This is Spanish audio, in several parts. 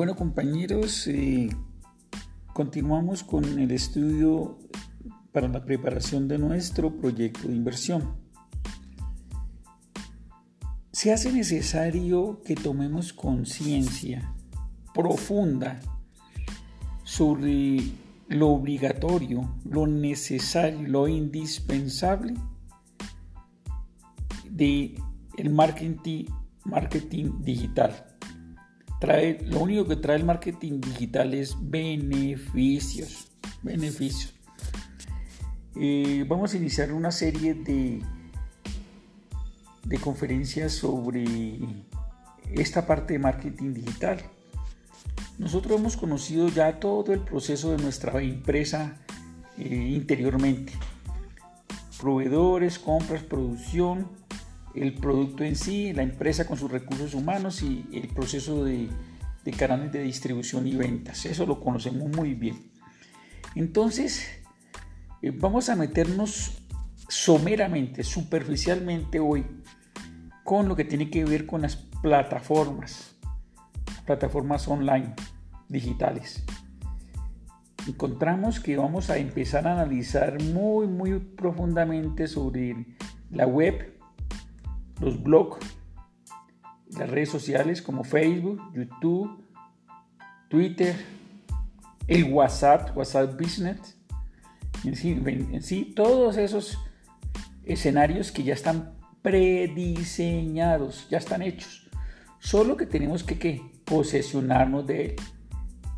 Bueno compañeros, eh, continuamos con el estudio para la preparación de nuestro proyecto de inversión. Se hace necesario que tomemos conciencia profunda sobre lo obligatorio, lo necesario, lo indispensable de marketing digital lo único que trae el marketing digital es beneficios, beneficios. Eh, vamos a iniciar una serie de, de conferencias sobre esta parte de marketing digital. Nosotros hemos conocido ya todo el proceso de nuestra empresa eh, interiormente. Proveedores, compras, producción, el producto en sí, la empresa con sus recursos humanos y el proceso de, canales de distribución y ventas. Eso lo conocemos muy bien. Entonces, eh, vamos a meternos someramente, superficialmente hoy con lo que tiene que ver con las plataformas, plataformas online, digitales. Encontramos que vamos a empezar a analizar muy, muy profundamente sobre la web, los blogs, las redes sociales como Facebook, YouTube, Twitter, el WhatsApp, WhatsApp Business, en sí, en sí todos esos escenarios que ya están prediseñados, ya están hechos. Solo que tenemos que ¿qué? posesionarnos de él,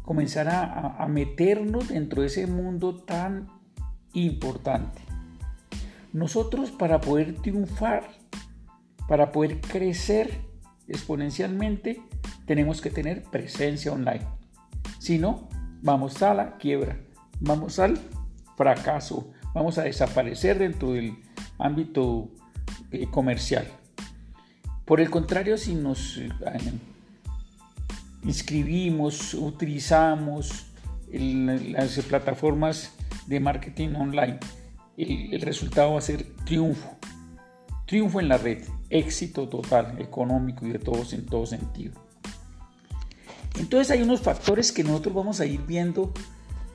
comenzar a, a meternos dentro de ese mundo tan importante. Nosotros para poder triunfar para poder crecer exponencialmente, tenemos que tener presencia online. Si no, vamos a la quiebra, vamos al fracaso, vamos a desaparecer dentro del ámbito eh, comercial. Por el contrario, si nos eh, inscribimos, utilizamos las plataformas de marketing online, el resultado va a ser triunfo. Triunfo en la red, éxito total, económico y de todos en todo sentido. Entonces hay unos factores que nosotros vamos a ir viendo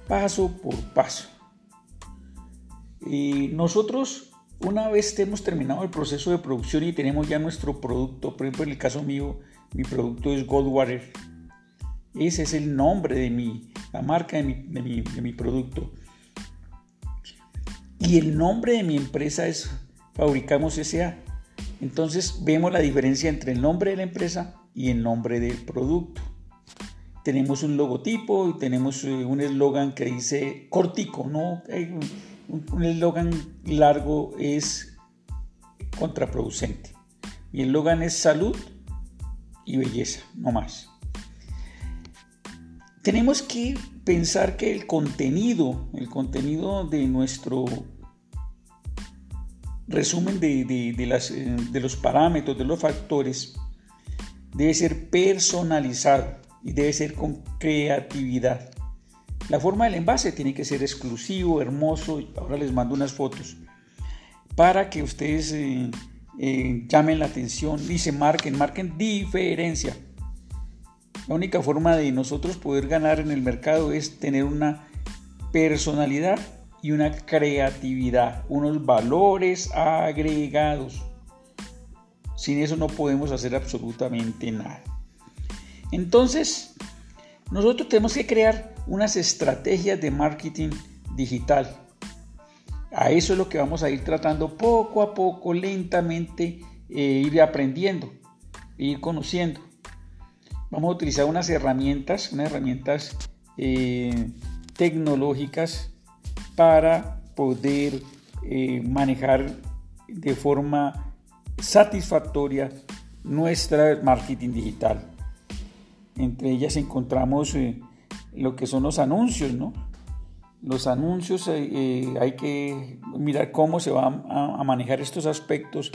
paso por paso. Y nosotros, una vez hemos terminado el proceso de producción y tenemos ya nuestro producto, por ejemplo, en el caso mío, mi producto es Goldwater. Ese es el nombre de mi, la marca de mi, de mi producto. Y el nombre de mi empresa es fabricamos SA. Entonces vemos la diferencia entre el nombre de la empresa y el nombre del producto. Tenemos un logotipo y tenemos eh, un eslogan que dice cortico, no un eslogan largo es contraproducente. Mi eslogan es salud y belleza, no más. Tenemos que pensar que el contenido, el contenido de nuestro resumen de, eh, de los parámetros, de los factores, debe ser personalizado y debe ser con creatividad. La forma del envase tiene que ser exclusivo, hermoso. Ahora les mando unas fotos para que ustedes eh, eh, llamen la atención y se marquen, marquen diferencia. La única forma de nosotros poder ganar en el mercado es tener una personalidad y una creatividad, unos valores agregados. Sin eso no podemos hacer absolutamente nada. Entonces, nosotros tenemos que crear unas estrategias de marketing digital. A eso es lo que vamos a ir tratando poco a poco, lentamente, e ir aprendiendo, ir conociendo. Vamos a utilizar unas herramientas, unas herramientas eh, tecnológicas para poder eh, manejar de forma satisfactoria nuestra marketing digital. Entre ellas encontramos eh, lo que son los anuncios, ¿no? Los anuncios eh, hay que mirar cómo se van a, manejar estos aspectos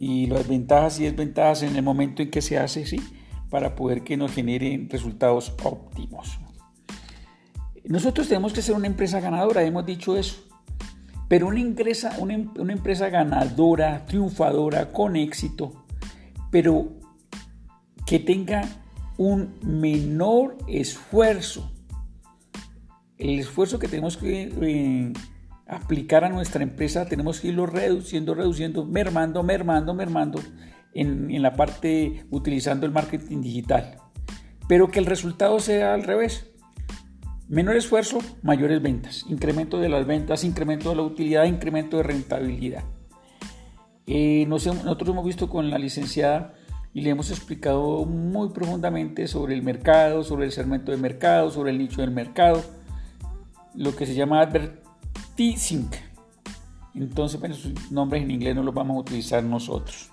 y las ventajas y desventajas en el momento en que se hace, ¿sí? Para poder que nos generen resultados óptimos. Nosotros tenemos que ser una empresa ganadora, hemos dicho eso. Pero una empresa, una, empresa ganadora, triunfadora, con éxito, pero que tenga un menor esfuerzo. El esfuerzo que tenemos que eh, aplicar a nuestra empresa tenemos que irlo reduciendo, reduciendo, mermando, mermando, mermando en la parte utilizando el marketing digital. Pero que el resultado sea al revés. Menor esfuerzo, mayores ventas. Incremento de las ventas, incremento de la utilidad, incremento de rentabilidad. Eh, nosotros hemos visto con la licenciada y le hemos explicado muy profundamente sobre el mercado, sobre el segmento de mercado, sobre el nicho del mercado, lo que se llama advertising. Entonces, bueno, sus nombres en inglés no los vamos a utilizar nosotros.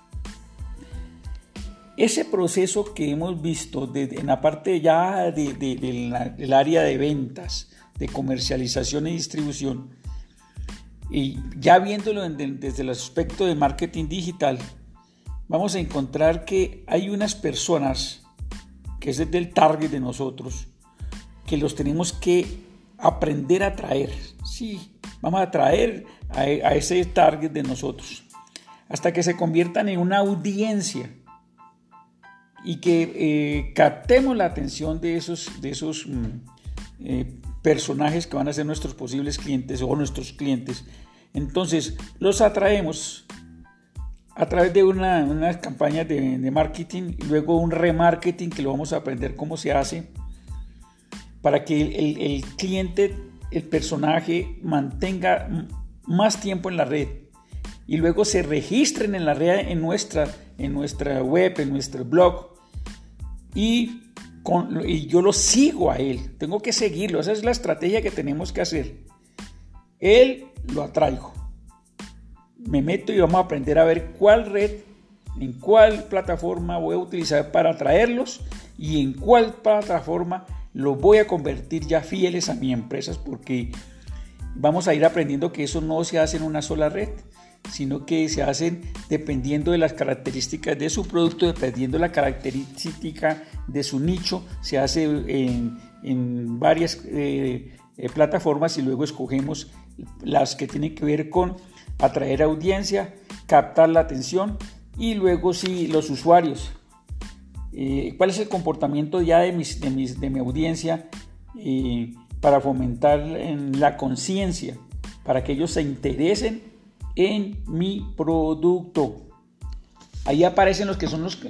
Ese proceso que hemos visto en la parte ya del área de ventas, de comercialización y distribución, y ya viéndolo desde el aspecto de marketing digital, vamos a encontrar que hay unas personas, que es desde el target de nosotros, que los tenemos que aprender a traer. Sí, vamos a traer a, ese target de nosotros, hasta que se conviertan en una audiencia y que eh, captemos la atención de esos, de esos mm, eh, personajes que van a ser nuestros posibles clientes o nuestros clientes. Entonces, los atraemos a través de una, unas campañas de, marketing luego un remarketing que lo vamos a aprender cómo se hace para que el cliente, el personaje mantenga más tiempo en la red y luego se registren en la red en nuestra, en nuestra web, en nuestro blog. Y y yo lo sigo a él, tengo que seguirlo, esa es la estrategia que tenemos que hacer. Él lo atraigo, me meto y vamos a aprender a ver cuál red, en cuál plataforma voy a utilizar para atraerlos y en cuál plataforma los voy a convertir ya fieles a mi empresa, porque vamos a ir aprendiendo que eso no se hace en una sola red, sino que se hacen dependiendo de las características de su producto, dependiendo de la característica de su nicho, se hace en, varias eh, eh, plataformas y luego escogemos las que tienen que ver con atraer audiencia, captar la atención y luego si los usuarios. Eh, ¿Cuál es el comportamiento ya de, de, mi audiencia para fomentar la conciencia, para que ellos se interesen en mi producto. Ahí aparecen los que son los,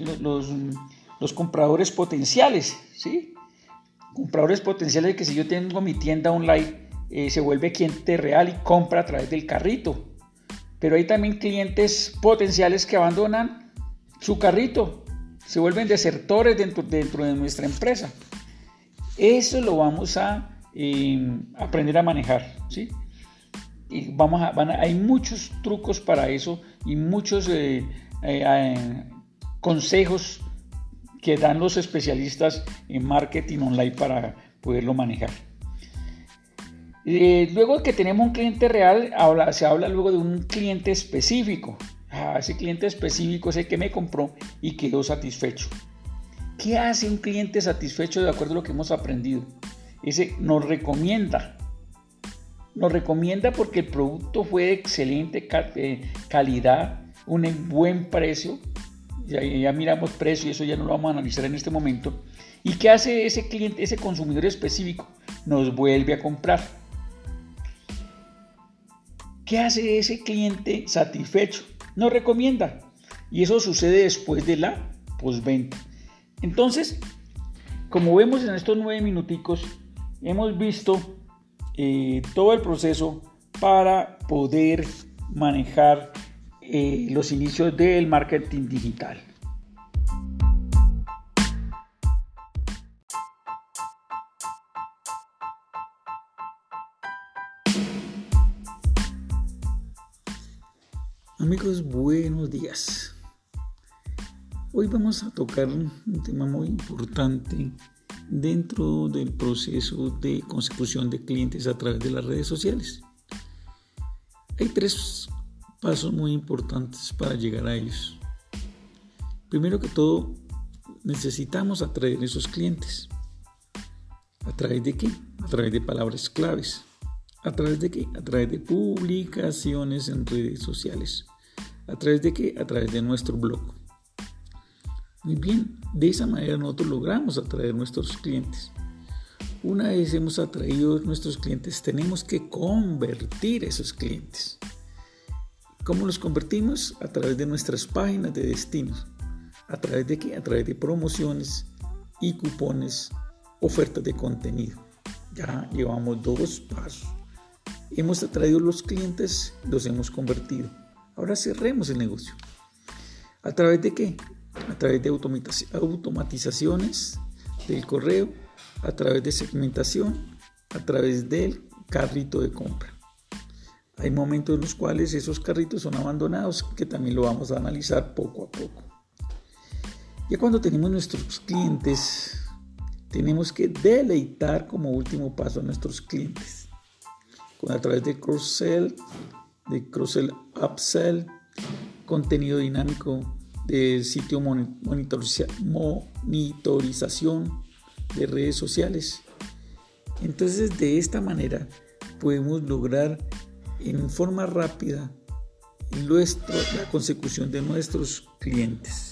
los, compradores potenciales, ¿sí? Compradores potenciales que si yo tengo mi tienda online, eh, se vuelve cliente real y compra a través del carrito. Pero hay también clientes potenciales que abandonan su carrito, se vuelven desertores dentro, dentro de nuestra empresa. Eso lo vamos a eh, aprender a manejar, ¿sí? Vamos a, hay muchos trucos para eso y muchos eh, eh, eh, consejos que dan los especialistas en marketing online para poderlo manejar. luego que tenemos un cliente real, se habla luego de un cliente específico. Ah, ese cliente específico es el que me compró y quedó satisfecho. ¿Qué hace un cliente satisfecho de acuerdo a lo que hemos aprendido? Ese nos recomienda, nos recomienda porque el producto fue de excelente eh, calidad, un buen precio. Ya, miramos precio y eso ya no lo vamos a analizar en este momento. ¿Y qué hace ese cliente, ese consumidor específico? Nos vuelve a comprar. ¿Qué hace ese cliente satisfecho? Nos recomienda. Y eso sucede después de la postventa. Entonces, como vemos en estos nueve minuticos, hemos visto eh, todo el proceso para poder manejar eh, los inicios del marketing digital. Amigos, buenos días. Hoy vamos a tocar un tema muy importante dentro del proceso de consecución de clientes a través de las redes sociales. Hay tres pasos muy importantes para llegar a ellos. Primero que todo, necesitamos atraer esos clientes. ¿A través de qué? A través de palabras claves. ¿A través de qué? A través de publicaciones en redes sociales. ¿A través de qué? A través de nuestro blog. Muy bien, de esa manera nosotros logramos atraer nuestros clientes. Una vez hemos atraído nuestros clientes, tenemos que convertir esos clientes. ¿Cómo los convertimos? A través de nuestras páginas de destinos. ¿A través de qué? A través de promociones y cupones, ofertas de contenido. Ya llevamos dos pasos. Hemos atraído los clientes, los hemos convertido. Ahora cerremos el negocio. ¿A través de qué? A través de automatizaciones del correo, a través de segmentación, a través del carrito de compra. Hay momentos en los cuales esos carritos son abandonados, que también lo vamos a analizar poco a poco. Ya cuando tenemos nuestros clientes, tenemos que deleitar como último paso a nuestros clientes. A través de cross-sell, de cross-sell upsell, contenido dinámico de sitio monitorización de redes sociales. Entonces de esta manera podemos lograr en forma rápida la consecución de nuestros clientes.